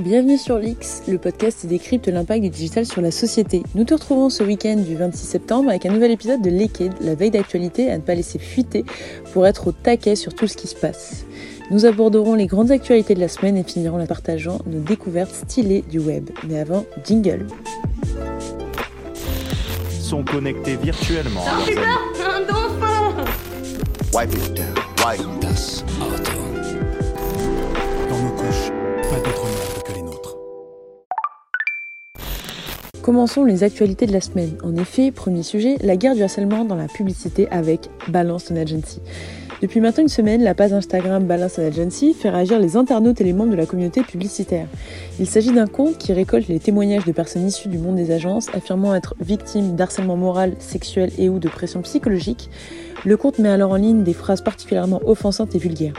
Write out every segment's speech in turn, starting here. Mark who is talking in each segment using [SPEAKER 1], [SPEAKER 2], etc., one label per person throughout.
[SPEAKER 1] Bienvenue sur l'X, le podcast qui décrypte l'impact du digital sur la société. Nous te retrouvons ce week-end du 26 septembre avec un nouvel épisode de Liquid, la veille d'actualité à ne pas laisser fuiter pour être au taquet sur tout ce qui se passe. Nous aborderons les grandes actualités de la semaine et finirons la partageant nos découvertes stylées du web. Mais avant, jingle.
[SPEAKER 2] Sont connectés virtuellement.
[SPEAKER 3] Un dauphin
[SPEAKER 4] Wipe it down.
[SPEAKER 1] Commençons les actualités de la semaine. En effet, premier sujet, la guerre du harcèlement dans la publicité avec Balance Ton Agency. Depuis maintenant une semaine, la page Instagram Balance Agency fait réagir les internautes et les membres de la communauté publicitaire. Il s'agit d'un compte qui récolte les témoignages de personnes issues du monde des agences affirmant être victimes d'harcèlement moral, sexuel et ou de pression psychologique. Le compte met alors en ligne des phrases particulièrement offensantes et vulgaires.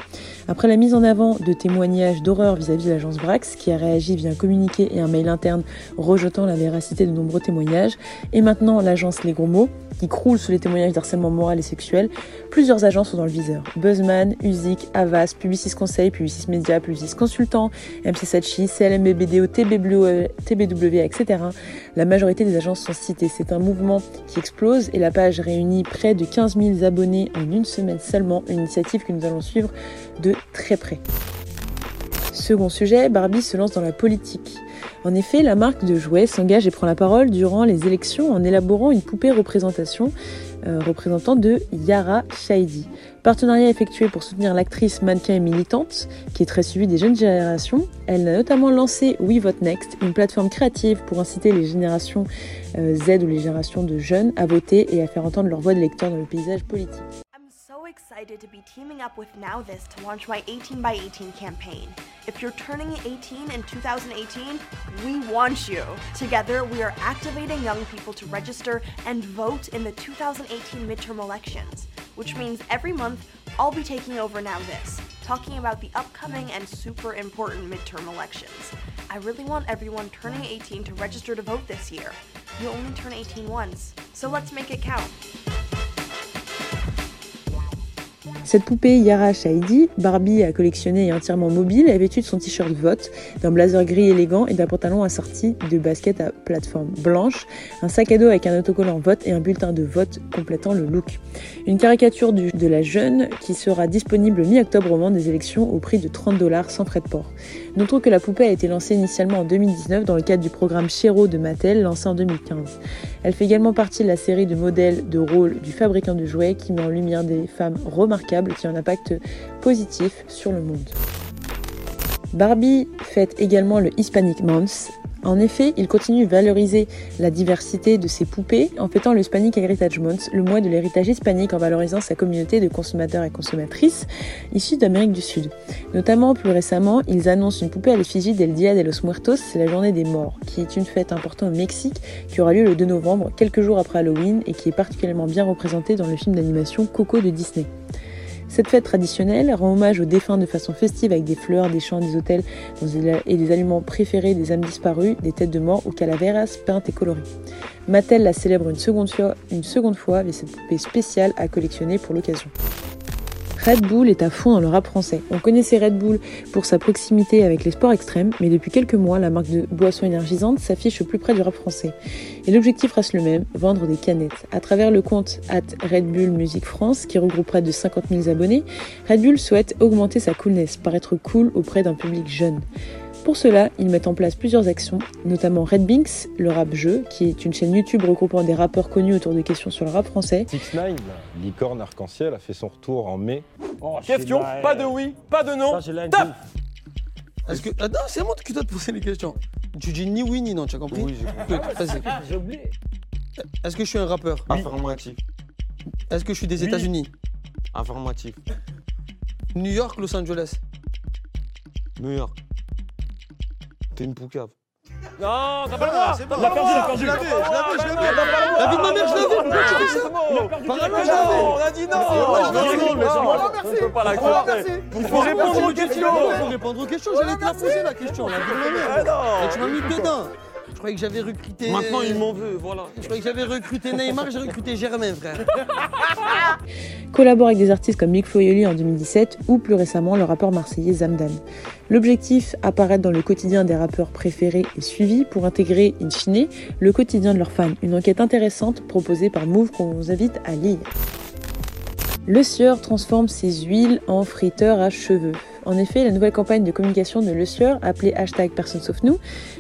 [SPEAKER 1] Après la mise en avant de témoignages d'horreur vis-à-vis de l'agence Brax, qui a réagi via un communiqué et un mail interne rejetant la véracité de nombreux témoignages, et maintenant l'agence Les Gros Mots, qui croule sous les témoignages d'harcèlement moral et sexuel, plusieurs agences sont dans le viseur. Buzzman, Uzik, Avas, Publicis Conseil, Publicis Media, Publicis Consultant, MC Sachi, CLMB BDO, TBW, TBW, etc. La majorité des agences sont citées. C'est un mouvement qui explose et la page réunit près de 15 000 abonnés en une semaine seulement, une initiative que nous allons suivre de très près. Second sujet, Barbie se lance dans la politique. En effet, la marque de jouets s'engage et prend la parole durant les élections en élaborant une poupée représentation euh, représentant de Yara Shahidi. Partenariat effectué pour soutenir l'actrice mannequin et militante, qui est très suivie des jeunes générations. Elle a notamment lancé We Vote Next, une plateforme créative pour inciter les générations euh, Z ou les générations de jeunes à voter et à faire entendre leur voix de lecteur dans le paysage politique.
[SPEAKER 5] Excited to be teaming up with Now This to launch my 18 by 18 campaign. If you're turning 18 in 2018, we want you. Together, we are activating young people to register and vote in the 2018 midterm elections, which means every month I'll be taking over Now This, talking about the upcoming and super important midterm elections. I really want everyone turning 18 to register to vote this year. You only turn 18 once, so let's make it count.
[SPEAKER 1] Cette poupée Yara Shahidi, Barbie a collectionné et entièrement mobile, est vêtue de son t-shirt vote, d'un blazer gris élégant et d'un pantalon assorti de baskets à plateforme blanche, un sac à dos avec un autocollant vote et un bulletin de vote complétant le look. Une caricature de la jeune qui sera disponible mi-octobre au moment des élections au prix de 30 dollars sans frais de port. Notons que la poupée a été lancée initialement en 2019 dans le cadre du programme Chéro de Mattel lancé en 2015. Elle fait également partie de la série de modèles de rôle du fabricant de jouets qui met en lumière des femmes remarquables qui ont un impact positif sur le monde. Barbie fête également le Hispanic Month. En effet, il continue de valoriser la diversité de ses poupées en fêtant le Hispanic Heritage Month, le mois de l'héritage hispanique en valorisant sa communauté de consommateurs et consommatrices issus d'Amérique du Sud. Notamment, plus récemment, ils annoncent une poupée à l'effigie del Dia de los Muertos, c'est la journée des morts, qui est une fête importante au Mexique qui aura lieu le 2 novembre, quelques jours après Halloween, et qui est particulièrement bien représentée dans le film d'animation Coco de Disney. Cette fête traditionnelle rend hommage aux défunts de façon festive avec des fleurs, des chants, des hôtels et des aliments préférés des âmes disparues, des têtes de mort ou calaveras peintes et colorées. Mattel la célèbre une seconde fois, une seconde fois avec cette poupée spéciale à collectionner pour l'occasion. Red Bull est à fond dans le rap français. On connaissait Red Bull pour sa proximité avec les sports extrêmes, mais depuis quelques mois, la marque de boissons énergisantes s'affiche au plus près du rap français. Et l'objectif reste le même, vendre des canettes. À travers le compte at Red Bull Music France, qui regroupe près de 50 000 abonnés, Red Bull souhaite augmenter sa coolness, paraître cool auprès d'un public jeune. Pour cela, ils mettent en place plusieurs actions, notamment Red Binks, le rap jeu, qui est une chaîne YouTube regroupant des rappeurs connus autour de questions sur le rap français,
[SPEAKER 6] 6 9 licorne arc-en-ciel, a fait son retour en mai.
[SPEAKER 7] Question, pas de oui, pas de non. Top
[SPEAKER 8] Est-ce que. Ah non, c'est à moi qui dois te poser les questions. Tu dis ni oui ni non, tu as compris
[SPEAKER 6] Oui, j'ai compris.
[SPEAKER 8] Écoute, vas-y.
[SPEAKER 7] J'ai oublié.
[SPEAKER 8] Est-ce que je suis un rappeur
[SPEAKER 4] Affirmatif.
[SPEAKER 8] Est-ce que je suis des
[SPEAKER 7] Oui.
[SPEAKER 8] États-Unis
[SPEAKER 4] Affirmatif.
[SPEAKER 8] New York, Los Angeles
[SPEAKER 4] New York. T'es une poucave.
[SPEAKER 7] Non, t'as pas le droit.
[SPEAKER 8] c'est bon.
[SPEAKER 7] Il a perdu, il a perdu.
[SPEAKER 8] Je l'avais, je l'avais, je l'avais. La vie de ma mère, je l'avais. Pourquoi tu ça je l'avais.
[SPEAKER 7] On a dit non.
[SPEAKER 8] je Ah,
[SPEAKER 7] ne peux pas l'accepter. Il faut répondre aux questions.
[SPEAKER 8] Il faut répondre aux questions. J'allais te la poser la question. La vie de ma mère.
[SPEAKER 7] Ah non.
[SPEAKER 8] Et tu m'as mis dedans. Je croyais que j'avais recruté.
[SPEAKER 7] Maintenant, il m'en veut, voilà.
[SPEAKER 8] Je croyais que j'avais recruté Neymar, j'ai recruté Germain, frère.
[SPEAKER 1] Collabore avec des artistes comme Mick Foyoli en 2017 ou plus récemment le rappeur marseillais Zamdan. L'objectif, apparaître dans le quotidien des rappeurs préférés et suivis pour intégrer, in fine, le quotidien de leurs fans. Une enquête intéressante proposée par Move qu'on vous invite à lire. Le sieur transforme ses huiles en friteur à cheveux. En effet, la nouvelle campagne de communication de Le Sieur, appelée hashtag personne sauf nous,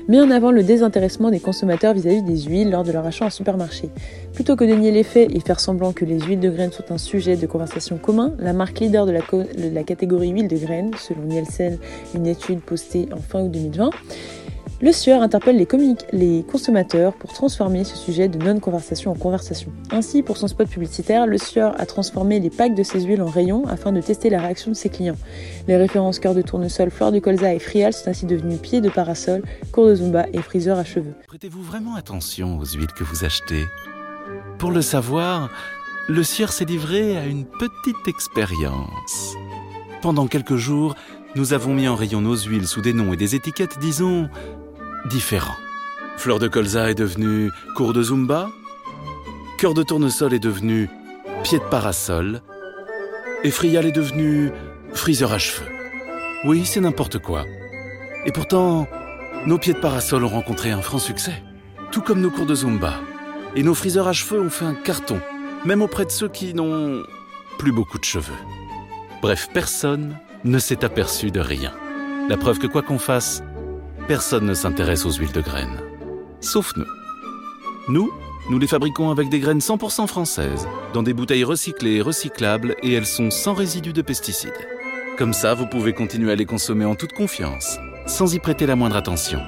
[SPEAKER 1] met en avant le désintéressement des consommateurs vis-à-vis des huiles lors de leur achat en supermarché. Plutôt que de nier les faits et faire semblant que les huiles de graines sont un sujet de conversation commun, la marque leader de la, de la catégorie huile de graines, selon Nielsen, une étude postée en fin août 2020, le Sieur interpelle les, consommateurs pour transformer ce sujet de non-conversation en conversation. Ainsi, pour son spot publicitaire, le Sieur a transformé les packs de ses huiles en rayons afin de tester la réaction de ses clients. Les références cœur de tournesol, fleur de colza et frial sont ainsi devenues pieds de parasol, cours de zumba et friseur à cheveux.
[SPEAKER 3] Prêtez-vous vraiment attention aux huiles que vous achetez Pour le savoir, le Sieur s'est livré à une petite expérience. Pendant quelques jours, nous avons mis en rayon nos huiles sous des noms et des étiquettes, disons, différents. Fleur de colza est devenue cours de zumba, cœur de tournesol est devenu pied de parasol, et frial est devenu friseur à cheveux. Oui, c'est n'importe quoi. Et pourtant, nos pieds de parasol ont rencontré un franc succès, tout comme nos cours de zumba. Et nos friseurs à cheveux ont fait un carton, même auprès de ceux qui n'ont plus beaucoup de cheveux. Bref, personne ne s'est aperçu de rien. La preuve que quoi qu'on fasse, personne ne s'intéresse aux huiles de graines. Sauf nous. Nous, nous les fabriquons avec des graines 100% françaises, dans des bouteilles recyclées et recyclables, et elles sont sans résidus de pesticides. Comme ça, vous pouvez continuer à les consommer en toute confiance, sans y prêter la moindre attention.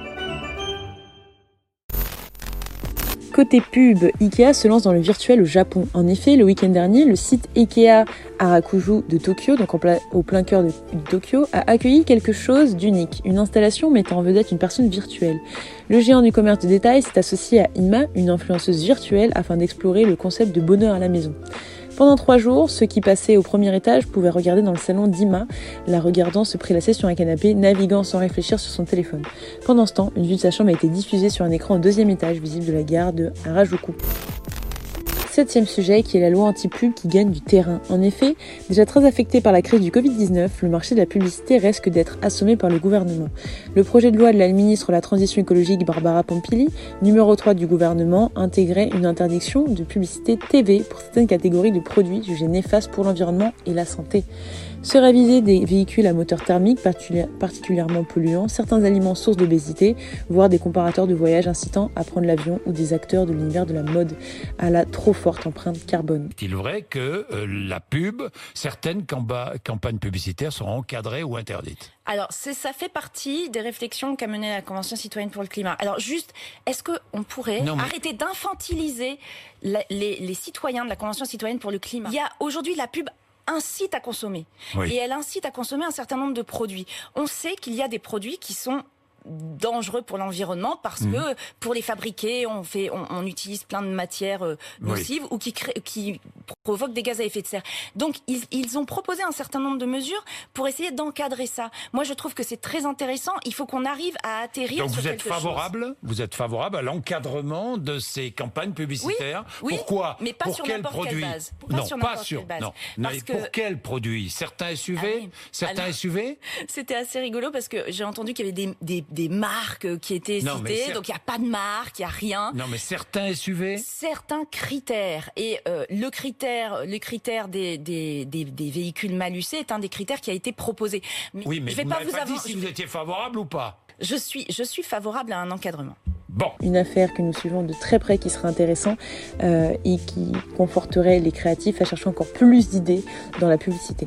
[SPEAKER 1] Côté pub, Ikea se lance dans le virtuel au Japon. En effet, le week-end dernier, le site Ikea Harakuju de Tokyo, donc au plein cœur de, Tokyo, a accueilli quelque chose d'unique, une installation mettant en vedette une personne virtuelle. Le géant du commerce de détail s'est associé à Ima, une influenceuse virtuelle, afin d'explorer le concept de bonheur à la maison. Pendant trois jours, ceux qui passaient au premier étage pouvaient regarder dans le salon d'Ima, la regardant se prélasser sur un canapé, naviguant sans réfléchir sur son téléphone. Pendant ce temps, une vue de sa chambre a été diffusée sur un écran au deuxième étage visible de la gare de Harajuku. Septième sujet qui est la loi anti-pub qui gagne du terrain. En effet, déjà très affecté par la crise du Covid-19, le marché de la publicité risque d'être assommé par le gouvernement. Le projet de loi de la ministre de la Transition écologique Barbara Pompili, numéro 3 du gouvernement, intégrait une interdiction de publicité TV pour certaines catégories de produits jugés néfastes pour l'environnement et la santé. Seraient visés des véhicules à moteur thermique particulièrement polluants, certains aliments sources d'obésité, voire des comparateurs de voyage incitant à prendre l'avion ou des acteurs de l'univers de la mode à la trop forte empreinte carbone.
[SPEAKER 9] Est-il vrai que euh, la pub, certaines campagnes publicitaires seront encadrées ou interdites?
[SPEAKER 10] Alors, ça fait partie des réflexions qu'a mené la Convention citoyenne pour le climat. Alors, juste, est-ce qu'on pourrait arrêter d'infantiliser les, les citoyens de la Convention citoyenne pour le climat? Il y a aujourd'hui la pub incite à consommer. Et elle incite à consommer un certain nombre de produits. On sait qu'il y a des produits qui sont dangereux pour l'environnement parce mhm. que pour les fabriquer, on fait, on, utilise plein de matières euh, nocives ou qui qui provoquent des gaz à effet de serre. Donc ils, ils ont proposé un certain nombre de mesures pour essayer d'encadrer ça. Moi, je trouve que c'est très intéressant. Il faut qu'on arrive à atterrir.
[SPEAKER 9] Donc vous êtes favorable, vous êtes favorable à l'encadrement de ces campagnes publicitaires?
[SPEAKER 10] Oui,
[SPEAKER 9] Pourquoi?
[SPEAKER 10] Mais pas
[SPEAKER 9] pour
[SPEAKER 10] sur
[SPEAKER 9] quel
[SPEAKER 10] produit?
[SPEAKER 9] base.
[SPEAKER 10] non,
[SPEAKER 9] pas sur. Non, parce que... pour quel produit? Certains SUV, ah certains SUV.
[SPEAKER 10] C'était assez rigolo parce que j'ai entendu qu'il y avait des, des des marques qui étaient citées. Donc il n'y a pas de marque, il n'y a rien.
[SPEAKER 9] Non, mais certains SUV
[SPEAKER 10] Certains critères. Et euh, le critère, le critère des, des, des, véhicules malucés est un des critères qui a été proposé.
[SPEAKER 9] oui, mais je vais vous pas vous pas dit si vous étiez favorable ou pas.
[SPEAKER 10] Je suis, je suis favorable à un encadrement.
[SPEAKER 9] Bon.
[SPEAKER 1] Une affaire que nous suivons de très près qui serait intéressant euh, et qui conforterait les créatifs à chercher encore plus d'idées dans la publicité.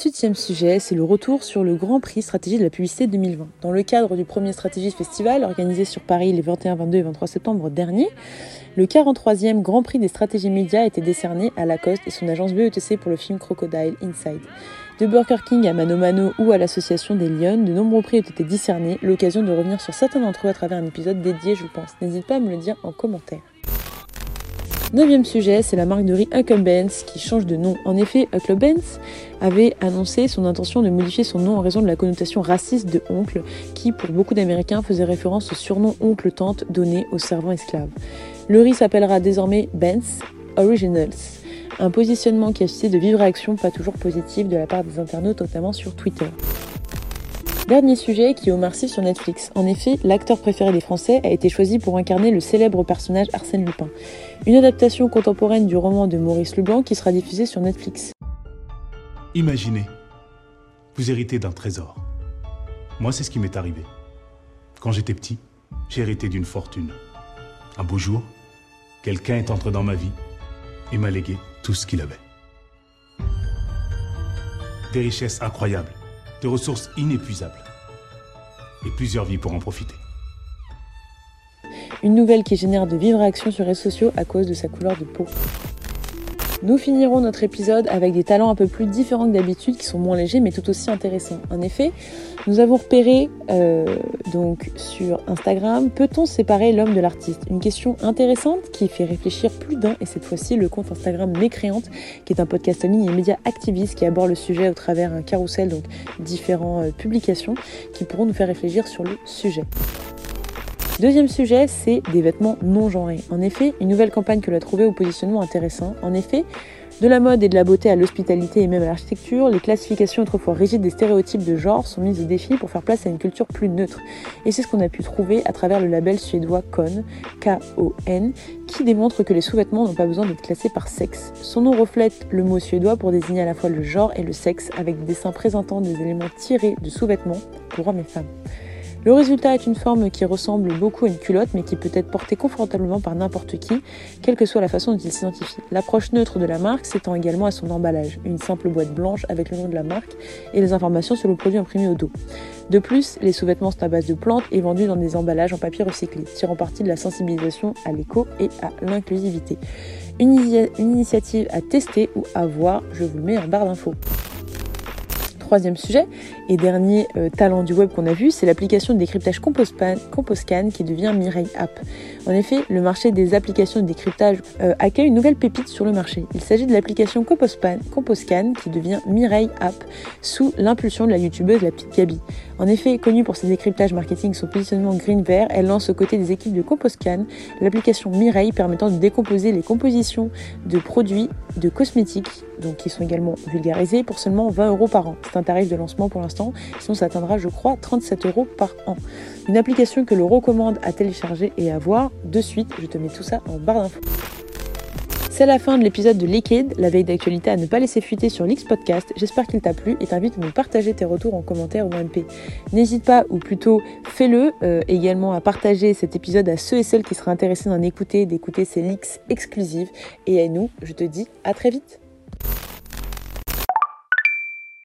[SPEAKER 1] Septième sujet, c'est le retour sur le Grand Prix Stratégie de la publicité 2020. Dans le cadre du premier Stratégie Festival organisé sur Paris les 21, 22 et 23 septembre dernier, le 43e Grand Prix des stratégies médias a été décerné à Lacoste et son agence BETC pour le film Crocodile Inside. De Burger King à Mano Mano ou à l'Association des Lions, de nombreux prix ont été décernés, l'occasion de revenir sur certains d'entre eux à travers un épisode dédié, je pense. N'hésite pas à me le dire en commentaire. Neuvième sujet, c'est la marque de riz Benz qui change de nom. En effet, Benz avait annoncé son intention de modifier son nom en raison de la connotation raciste de oncle, qui pour beaucoup d'Américains faisait référence au surnom oncle-tante donné aux servants esclaves. Le riz s'appellera désormais Benz Originals, un positionnement qui a suscité de vives réactions pas toujours positives de la part des internautes, notamment sur Twitter. Dernier sujet qui est Omar Sy sur Netflix. En effet, l'acteur préféré des Français a été choisi pour incarner le célèbre personnage Arsène Lupin. Une adaptation contemporaine du roman de Maurice Leblanc qui sera diffusée sur Netflix.
[SPEAKER 11] Imaginez, vous héritez d'un trésor. Moi, c'est ce qui m'est arrivé. Quand j'étais petit, j'ai hérité d'une fortune. Un beau jour, quelqu'un est entré dans ma vie et m'a légué tout ce qu'il avait. Des richesses incroyables de ressources inépuisables. Et plusieurs vies pour en profiter.
[SPEAKER 1] Une nouvelle qui génère de vives réactions sur les sociaux à cause de sa couleur de peau. Nous finirons notre épisode avec des talents un peu plus différents que d'habitude, qui sont moins légers mais tout aussi intéressants. En effet, nous avons repéré euh, donc sur Instagram, peut-on séparer l'homme de l'artiste? Une question intéressante qui fait réfléchir plus d'un, et cette fois-ci le compte Instagram Mécréante, qui est un podcast en ligne et média activiste qui aborde le sujet au travers un carrousel, donc différentes euh, publications, qui pourront nous faire réfléchir sur le sujet. Deuxième sujet, c'est des vêtements non genrés. En effet, une nouvelle campagne que l'on a trouvée au positionnement intéressant. En effet, de la mode et de la beauté à l'hospitalité et même à l'architecture, les classifications autrefois rigides des stéréotypes de genre sont mises au défi pour faire place à une culture plus neutre. Et c'est ce qu'on a pu trouver à travers le label suédois KON, K-O-N, qui démontre que les sous-vêtements n'ont pas besoin d'être classés par sexe. Son nom reflète le mot suédois pour désigner à la fois le genre et le sexe, avec des dessins présentant des éléments tirés de sous-vêtements pour hommes et femmes. Le résultat est une forme qui ressemble beaucoup à une culotte, mais qui peut être portée confortablement par n'importe qui, quelle que soit la façon dont il s'identifie. L'approche neutre de la marque s'étend également à son emballage, une simple boîte blanche avec le nom de la marque et les informations sur le produit imprimé au dos. De plus, les sous-vêtements sont à base de plantes et vendus dans des emballages en papier recyclé, tirant parti de la sensibilisation à l'éco et à l'inclusivité. Une, une initiative à tester ou à voir, je vous le mets en barre d'infos troisième sujet et dernier euh, talent du web qu'on a vu, c'est l'application de décryptage Composcan qui devient Mireille App. En effet, le marché des applications de décryptage euh, accueille une nouvelle pépite sur le marché. Il s'agit de l'application Composcan qui devient Mireille App sous l'impulsion de la youtubeuse La Petite Gabi. En effet, connue pour ses décryptages marketing son positionnement green-vert, elle lance aux côtés des équipes de Composcan l'application Mireille permettant de décomposer les compositions de produits de cosmétiques, donc qui sont également vulgarisés, pour seulement 20 euros par an. C'est un tarif de lancement pour l'instant, sinon ça atteindra, je crois, 37 euros par an. Une application que l'on recommande à télécharger et à voir de suite. Je te mets tout ça en barre d'infos. C'est la fin de l'épisode de Liquid, la veille d'actualité à ne pas laisser fuiter sur l'X Podcast. J'espère qu'il t'a plu et t'invite à nous partager tes retours en commentaire ou en MP. N'hésite pas, ou plutôt fais-le, euh, également à partager cet épisode à ceux et celles qui seraient intéressés d'en écouter, d'écouter ces leaks exclusives. Et à nous, je te dis à très vite.